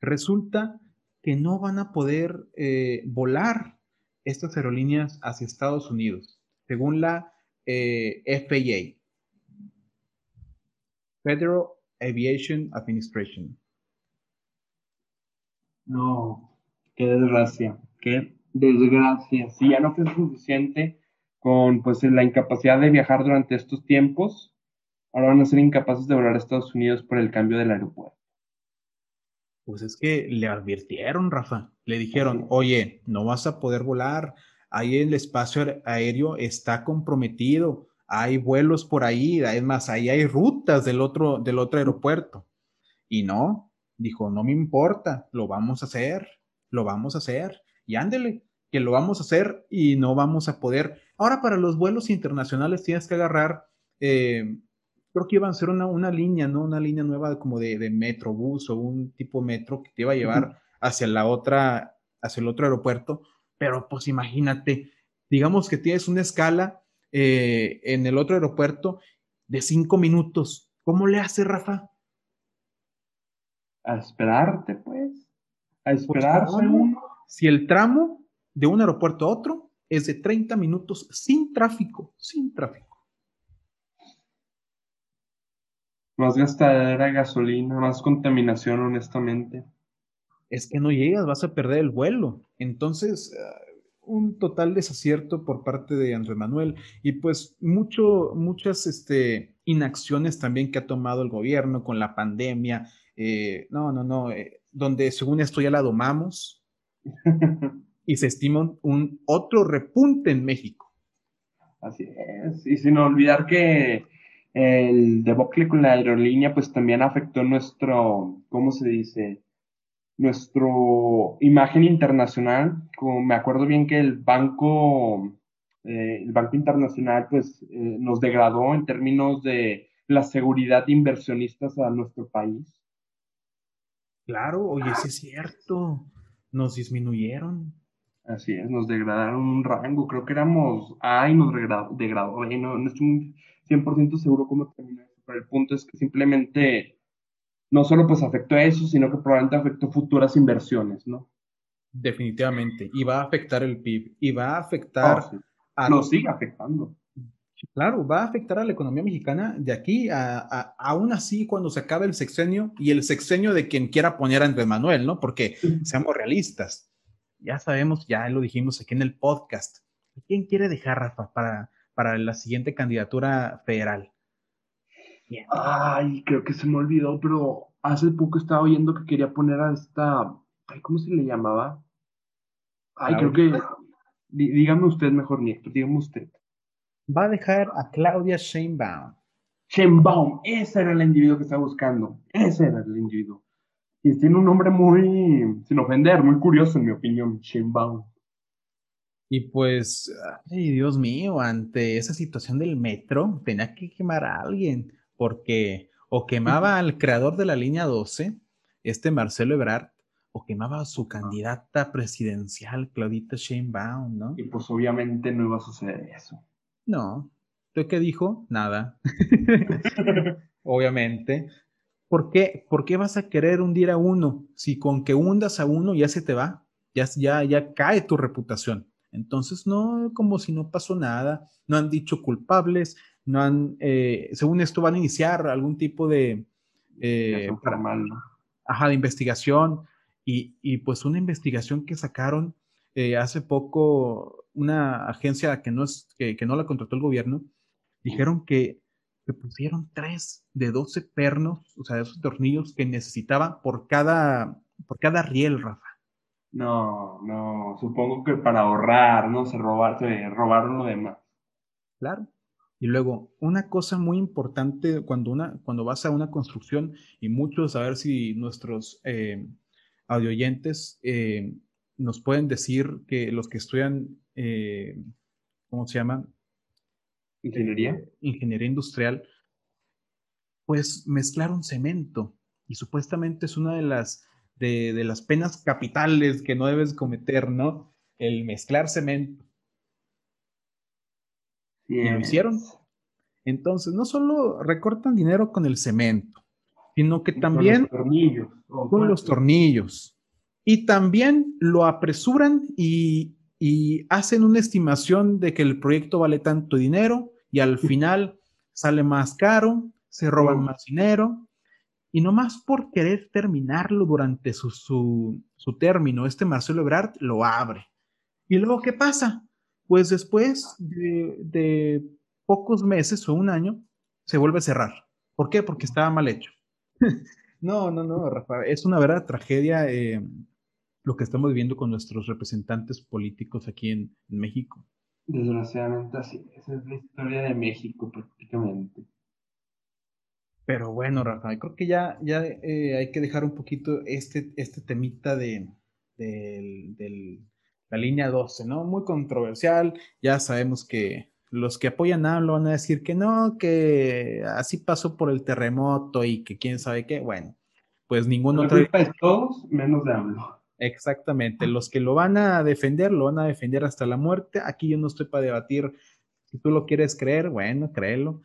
resulta que no van a poder eh, volar estas aerolíneas hacia Estados Unidos, según la eh, FAA, Federal Aviation Administration. No, Qué desgracia, qué desgracia. Si ya no fue suficiente con pues la incapacidad de viajar durante estos tiempos, ahora van a ser incapaces de volar a Estados Unidos por el cambio del aeropuerto. Pues es que le advirtieron, Rafa. Le dijeron, oye, no vas a poder volar. Ahí el espacio aéreo está comprometido. Hay vuelos por ahí. Es más, ahí hay rutas del otro, del otro aeropuerto. Y no, dijo, no me importa, lo vamos a hacer lo vamos a hacer. Y ándele, que lo vamos a hacer y no vamos a poder. Ahora para los vuelos internacionales tienes que agarrar, eh, creo que iban a ser una, una, línea, ¿no? Una línea nueva como de, de metrobús o un tipo metro que te iba a llevar hacia la otra, hacia el otro aeropuerto. Pero pues imagínate, digamos que tienes una escala eh, en el otro aeropuerto de cinco minutos. ¿Cómo le hace, Rafa? A esperarte, pues a pues, esperarse Si el tramo de un aeropuerto a otro es de 30 minutos sin tráfico, sin tráfico. Más gastadera de gasolina, más contaminación, honestamente. Es que no llegas, vas a perder el vuelo. Entonces, ah, un total desacierto por parte de Andrés Manuel y pues mucho, muchas este, inacciones también que ha tomado el gobierno con la pandemia. Eh, no, no, no. Eh, donde según esto ya la domamos y se estima un otro repunte en México. Así es, y sin olvidar que el debacle con la aerolínea pues también afectó nuestro, ¿cómo se dice? Nuestro imagen internacional. Como me acuerdo bien que el banco, eh, el Banco Internacional pues eh, nos degradó en términos de la seguridad de inversionistas a nuestro país. Claro, oye, sí es cierto. Nos disminuyeron. Así es, nos degradaron un rango. Creo que éramos A y nos degradó, No, no estoy 100% seguro cómo terminó eso, pero el punto es que simplemente no solo pues afectó a eso, sino que probablemente afectó futuras inversiones, ¿no? Definitivamente. Y va a afectar el PIB. Y va a afectar... Oh, a... Nos sigue afectando. Claro, va a afectar a la economía mexicana de aquí a, aún así cuando se acabe el sexenio y el sexenio de quien quiera poner a Andrés Manuel, ¿no? Porque seamos realistas. ya sabemos, ya lo dijimos aquí en el podcast. ¿Quién quiere dejar, Rafa, para, para la siguiente candidatura federal? Ay, creo que se me olvidó, pero hace poco estaba oyendo que quería poner a esta, ¿cómo se le llamaba? Ay, creo que, dígame usted mejor, Nieto, dígame usted. Va a dejar a Claudia Sheinbaum. Sheinbaum, ese era el individuo que estaba buscando, ese era el individuo. Y tiene un nombre muy, sin ofender, muy curioso en mi opinión, Sheinbaum. Y pues, ay, Dios mío, ante esa situación del metro, tenía que quemar a alguien, porque o quemaba al creador de la línea 12, este Marcelo Ebrard, o quemaba a su candidata presidencial, Claudita Sheinbaum, ¿no? Y pues obviamente no iba a suceder eso. No. ¿Tú qué dijo? Nada. obviamente. ¿Por qué? ¿Por qué vas a querer hundir a uno? Si con que hundas a uno ya se te va, ya, ya, ya cae tu reputación. Entonces, no, como si no pasó nada, no han dicho culpables, no han, eh, según esto van a iniciar algún tipo de... Eh, Ajá, de investigación y, y, pues una investigación que sacaron eh, hace poco una agencia que no, es, que, no la contrató el gobierno, dijeron que, que pusieron tres de 12 pernos, o sea, esos tornillos que necesitaba por cada, por cada riel, Rafa. No, no, supongo que para ahorrar, ¿no? Se, robar, se robaron lo demás. Claro. Y luego, una cosa muy importante cuando, una, cuando vas a una construcción, y muchos, a ver si nuestros eh, audioyentes eh, nos pueden decir que los que estudian, eh, ¿cómo se llama? Ingeniería. Eh, ingeniería industrial, pues mezclaron cemento. Y supuestamente es una de las, de, de las penas capitales que no debes cometer, ¿no? El mezclar cemento. Y lo hicieron. Entonces, no solo recortan dinero con el cemento, sino que también con los tornillos. Con los tornillos. Y también lo apresuran y, y, hacen una estimación de que el proyecto vale tanto dinero y al final sale más caro, se roban más dinero. Y no más por querer terminarlo durante su, su, su término, este Marcelo Ebrard lo abre. ¿Y luego qué pasa? Pues después de, pocos meses o un año, se vuelve a cerrar. ¿Por qué? Porque estaba mal hecho. no, no, no, Rafa, es una verdadera tragedia eh, lo que estamos viviendo con nuestros representantes políticos aquí en, México. Desgraciadamente así, esa es la historia de México prácticamente. Pero bueno, Rafa, creo que ya, ya eh, hay que dejar un poquito este, este temita de, del la línea 12, ¿no? Muy controversial. Ya sabemos que los que apoyan a lo van a decir que no, que así pasó por el terremoto y que quién sabe qué. Bueno, pues ninguno. La culpa es todos menos de AMLO. Exactamente. Los que lo van a defender, lo van a defender hasta la muerte. Aquí yo no estoy para debatir. Si tú lo quieres creer, bueno, créelo.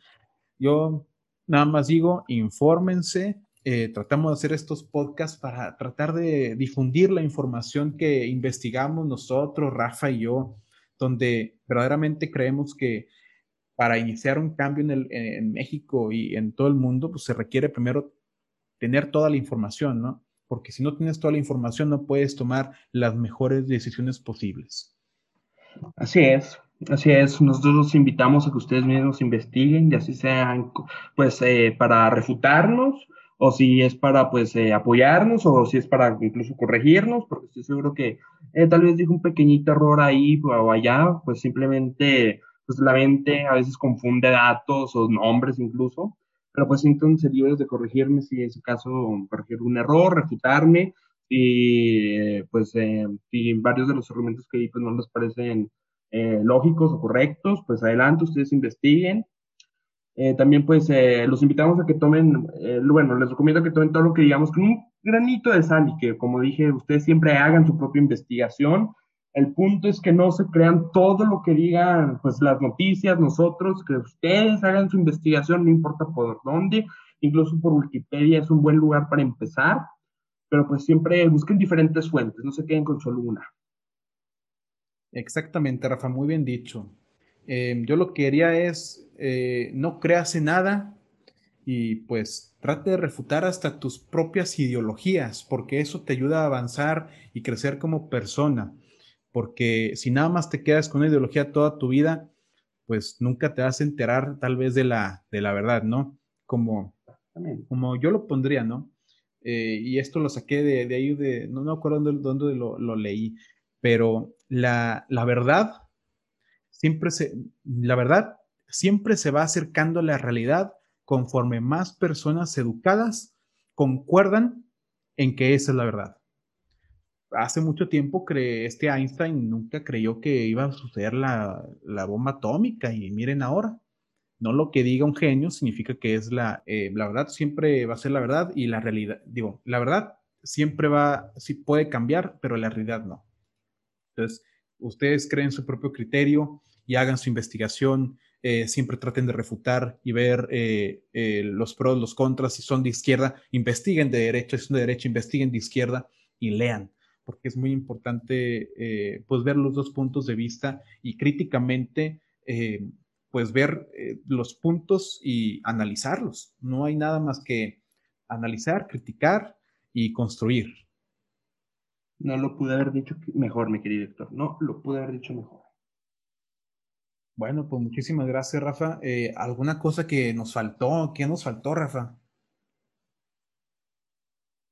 Yo nada más digo, infórmense, eh, tratamos de hacer estos podcasts para tratar de difundir la información que investigamos nosotros, Rafa y yo, donde verdaderamente creemos que para iniciar un cambio en, en México y en todo el mundo, pues se requiere primero tener toda la información, ¿no? Porque si no tienes toda la información, no puedes tomar las mejores decisiones posibles. Así es, así es. Nosotros los invitamos a que ustedes mismos investiguen y así sean, pues, eh, para refutarnos o si es para pues eh, apoyarnos o si es para incluso corregirnos, porque estoy seguro que eh, tal vez dijo un pequeñito error ahí o allá, pues simplemente pues la mente a veces confunde datos o nombres incluso, pero pues entonces libres de corregirme si es caso corregir un error, refutarme y pues eh, si varios de los argumentos que di pues no les parecen lógicos o correctos, pues adelante, ustedes investiguen eh, también pues eh, los invitamos a que tomen, eh, bueno, les recomiendo que tomen todo lo que digamos con un granito de sal y que como dije, ustedes siempre hagan su propia investigación. El punto es que no se crean todo lo que digan pues las noticias, nosotros, que ustedes hagan su investigación, no importa por dónde, incluso por Wikipedia es un buen lugar para empezar, pero pues siempre busquen diferentes fuentes, no se queden con solo una. Exactamente, Rafa, muy bien dicho. yo lo que quería es eh, no creas en nada y pues trate de refutar hasta tus propias ideologías, porque eso te ayuda a avanzar y crecer como persona. porque si nada más te quedas con una ideología toda tu vida, pues nunca te vas a enterar tal vez de la, de la verdad, ¿no? Como, como yo lo pondría, ¿no? Eh, y esto lo saqué de, de ahí, de, no me acuerdo dónde, dónde lo, lo, leí, pero la, verdad siempre se, la verdad siempre se va acercando a la realidad conforme más personas educadas concuerdan en que esa es la verdad. Hace mucho tiempo que este Einstein nunca creyó que iba a suceder la, la bomba atómica y miren ahora, no lo que diga un genio significa que es la, eh, la verdad, siempre va a ser la verdad y la realidad, digo, la verdad siempre va, sí puede cambiar, pero la realidad no. Entonces, ustedes creen su propio criterio y hagan su investigación, eh, siempre traten de refutar y ver eh, los pros, los contras, si son de izquierda, investiguen de derecha, si son de derecha, investiguen de izquierda y lean, porque es muy importante pues ver los dos puntos de vista y críticamente pues ver eh, los puntos y analizarlos. No hay nada más que analizar, criticar y construir. No lo pude haber dicho mejor, mi querido Héctor. No lo pude haber dicho mejor. Bueno, pues muchísimas gracias, Rafa. Eh, ¿Alguna cosa que nos faltó? ¿Qué nos faltó, Rafa?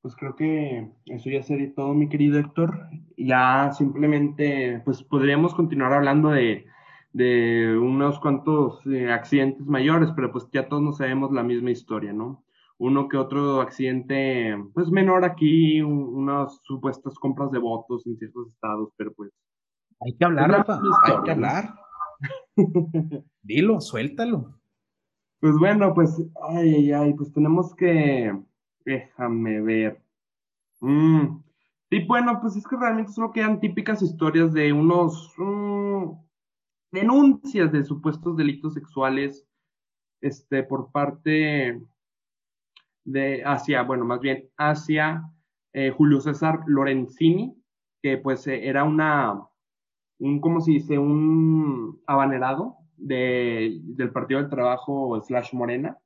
Pues creo que eso ya sería todo, mi querido Héctor. Ya simplemente, pues podríamos continuar hablando de, de unos cuantos eh, accidentes mayores, pero pues ya todos nos sabemos la misma historia, ¿no? Uno que otro accidente, pues menor aquí, unas supuestas compras de votos en ciertos estados, pero pues... Hay que hablar, Rafa, hay que hablar. Dilo, suéltalo. Pues bueno, pues, ay, ay, ay, pues tenemos que, déjame ver. Mm, y bueno, pues es que realmente solo quedan típicas historias de unos, mm, denuncias de supuestos delitos sexuales este, por parte de hacia, bueno, más bien hacia eh, Julio César Lorenzini, que pues eh, era una, un, ¿cómo se dice? Un abanerado de, del Partido del Trabajo slash Morena,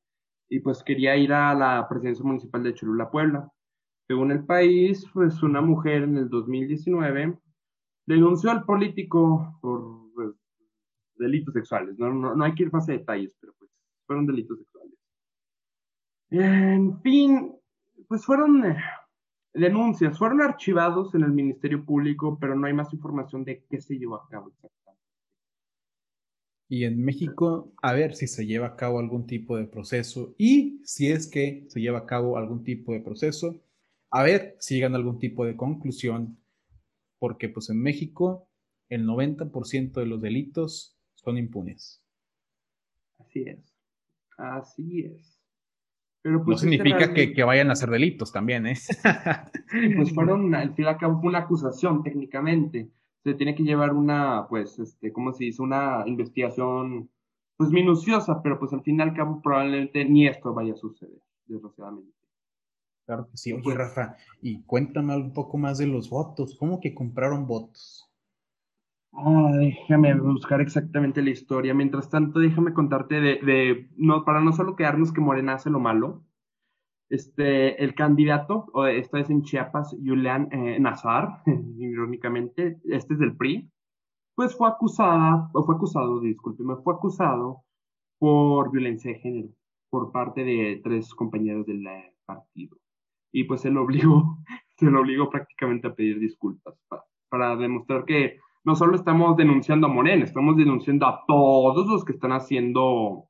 y pues quería ir a la presidencia municipal de Cholula, Puebla. Según el país, pues una mujer en el 2019 denunció al político por pues, delitos sexuales. No, no, no hay que ir más a detalles, pero pues fueron delitos sexuales. En fin, pues fueron eh, denuncias, fueron archivados en el Ministerio Público, pero no hay más información de qué se llevó a cabo exactamente. Y en México, a ver si se lleva a cabo algún tipo de proceso y si es que se lleva a cabo algún tipo de proceso, a ver si llegan a algún tipo de conclusión, porque pues en México el 90% de los delitos son impunes. Así es. Así es. Pero pues no significa que, vayan a hacer delitos también, ¿eh? pues fueron, al fin y al cabo, fue una acusación técnicamente. Se tiene que llevar una, pues, este, ¿cómo se dice? Una investigación, pues, minuciosa, pero pues al fin y al cabo probablemente ni esto vaya a suceder, desgraciadamente. Claro que sí. Oye, Rafa, y cuéntame un poco más de los votos. ¿Cómo que compraron votos? Ah, déjame buscar exactamente la historia. Mientras tanto, déjame contarte de, no, para no solo quedarnos que Morena hace lo malo, este, el candidato, esta vez en Chiapas, Julián eh, Nazar, irónicamente, este es del PRI, pues fue acusada, o fue acusado, discúlpeme, fue acusado por violencia de género por parte de tres compañeros del partido. Y pues se lo obligó, se lo obligó prácticamente a pedir disculpas para demostrar que no solo estamos denunciando a Morena, estamos denunciando a todos los que están haciendo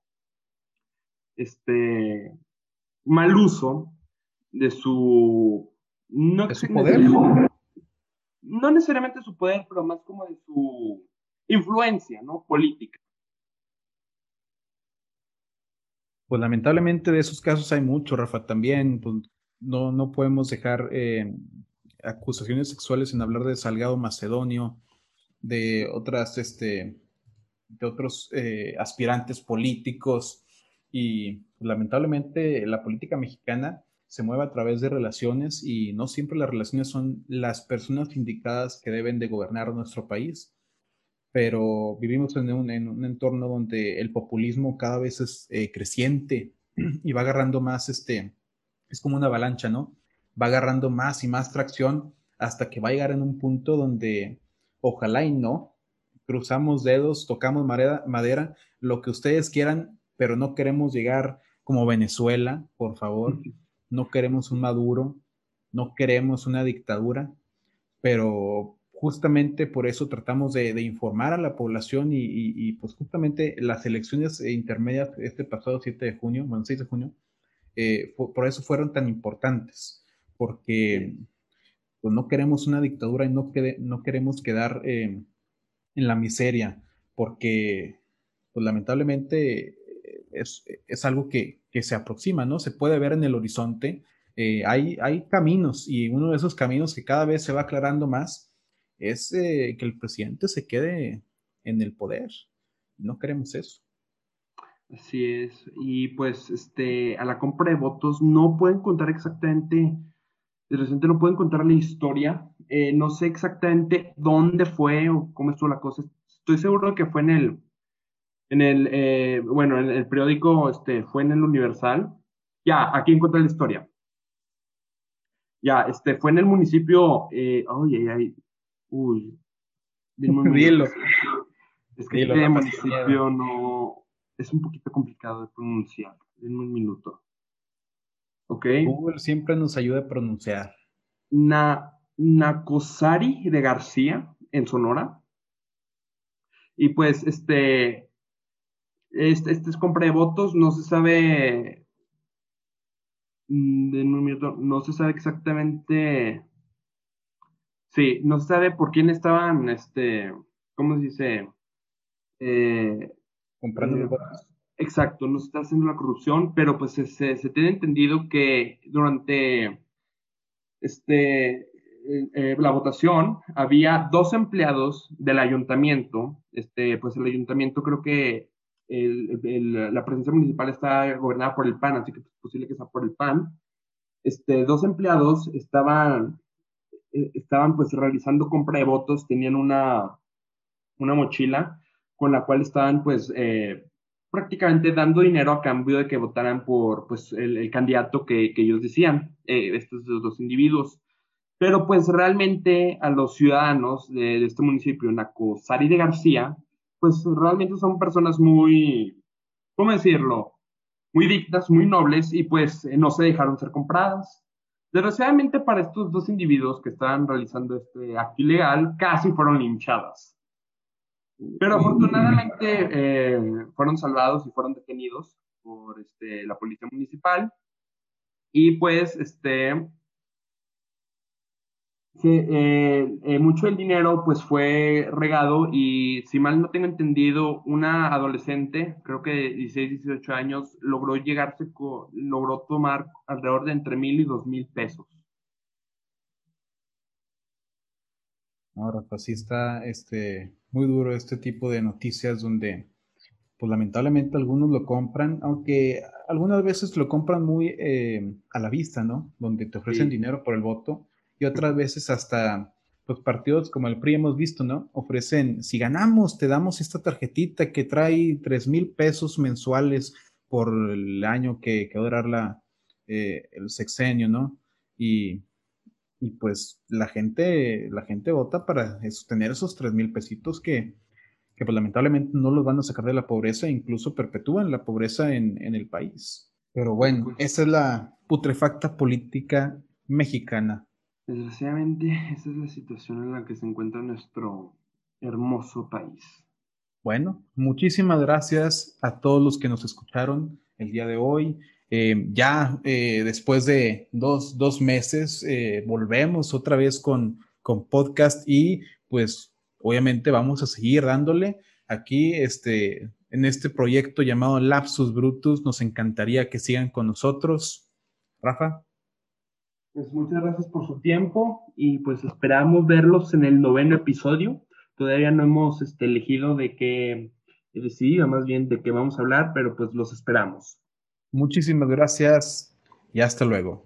este mal uso de su no de su poder. No necesariamente su poder, pero más como de su influencia, ¿no? Política. Pues lamentablemente de esos casos hay mucho, Rafa. También pues, no, no podemos dejar eh, acusaciones sexuales sin hablar de Salgado Macedonio, de otras, este, de otros eh, aspirantes políticos y lamentablemente la política mexicana se mueve a través de relaciones y no siempre las relaciones son las personas indicadas que deben de gobernar nuestro país, pero vivimos en un, en un entorno donde el populismo cada vez es eh, creciente y va agarrando más, este, es como una avalancha, ¿no? Va agarrando más y más tracción hasta que va a llegar en un punto donde ojalá y no. Cruzamos dedos, tocamos madera, madera, lo que ustedes quieran, pero no queremos llegar como Venezuela, por favor. No queremos un Maduro, no queremos una dictadura, pero justamente por eso tratamos de, informar a la población y, pues justamente las elecciones intermedias este pasado 7 de junio, bueno, 6 de junio, eh, por, eso fueron tan importantes, porque pues, no queremos una dictadura y no, no queremos quedar eh, en la miseria, porque pues lamentablemente es, es algo que, que, se aproxima, ¿no? Se puede ver en el horizonte. Eh, hay, hay caminos y uno de esos caminos que cada vez se va aclarando más es eh, que el presidente se quede en el poder. No queremos eso. Así es. Y pues este, a la compra de votos no pueden contar exactamente, de repente no pueden contar la historia. Eh, no sé exactamente dónde fue o cómo estuvo la cosa. Estoy seguro que fue en el en el, eh, bueno, en el periódico este, fue en el Universal. Ya, aquí encontré la historia. Ya, este, fue en el municipio, eh, ay, ay, uy. Dilo. Es que este municipio no, es un poquito complicado de pronunciar. En un minuto. Ok. Google siempre nos ayuda a pronunciar. Na, Nacosari de García, en Sonora. Y pues, este, este, este, es compra de votos, no se sabe, mm, no se sabe exactamente, sí, no se sabe por quién estaban, este, ¿cómo se dice? Eh, Comprando eh, votos. Exacto, no se está haciendo la corrupción, pero pues se, tiene entendido que durante este, eh, la votación había dos empleados del ayuntamiento, este, pues el ayuntamiento creo que la presencia municipal está gobernada por el PAN, así que es posible que sea por el PAN. Este, dos empleados estaban, eh, estaban pues realizando compra de votos, tenían una, una mochila con la cual estaban pues eh, prácticamente dando dinero a cambio de que votaran por pues el, candidato que, que, ellos decían, eh, estos dos individuos. Pero pues realmente a los ciudadanos de, de este municipio, Nacosari de García, pues realmente son personas muy, ¿cómo decirlo? Muy dignas, muy nobles y pues eh, no se dejaron ser compradas. Desgraciadamente para estos dos individuos que estaban realizando este acto ilegal, casi fueron linchadas. Pero afortunadamente eh, fueron salvados y fueron detenidos por este, la policía municipal. Y pues, este, eh, eh, mucho del dinero pues fue regado y si mal no tengo entendido, una adolescente, creo que de 16, 18 años, logró llegarse, logró tomar alrededor de entre mil y dos mil pesos. Ahora, pues sí está este, muy duro este tipo de noticias donde, pues lamentablemente algunos lo compran, aunque algunas veces lo compran muy eh, a la vista, ¿no? Donde te ofrecen dinero por el voto y otras veces hasta los partidos como el PRI hemos visto, ¿no? Ofrecen, si ganamos, te damos esta tarjetita que trae tres mil pesos mensuales por el año que, que va a durar la, eh, el sexenio, ¿no? Y, y, pues la gente, la gente vota para tener esos tres mil pesitos que, que pues lamentablemente no los van a sacar de la pobreza e incluso perpetúan la pobreza en, en el país. Pero bueno, esa es la putrefacta política mexicana. Desgraciadamente, esa es la situación en la que se encuentra nuestro hermoso país. Bueno, muchísimas gracias a todos los que nos escucharon el día de hoy. Eh, ya eh, después de dos, dos meses eh, volvemos otra vez con, con podcast y pues obviamente vamos a seguir dándole aquí este, en este proyecto llamado Lapsus Brutus. Nos encantaría que sigan con nosotros. Rafa. Pues muchas gracias por su tiempo y pues esperamos verlos en el noveno episodio. Todavía no hemos este, elegido de qué decidido, más bien de qué vamos a hablar, pero pues los esperamos. Muchísimas gracias y hasta luego.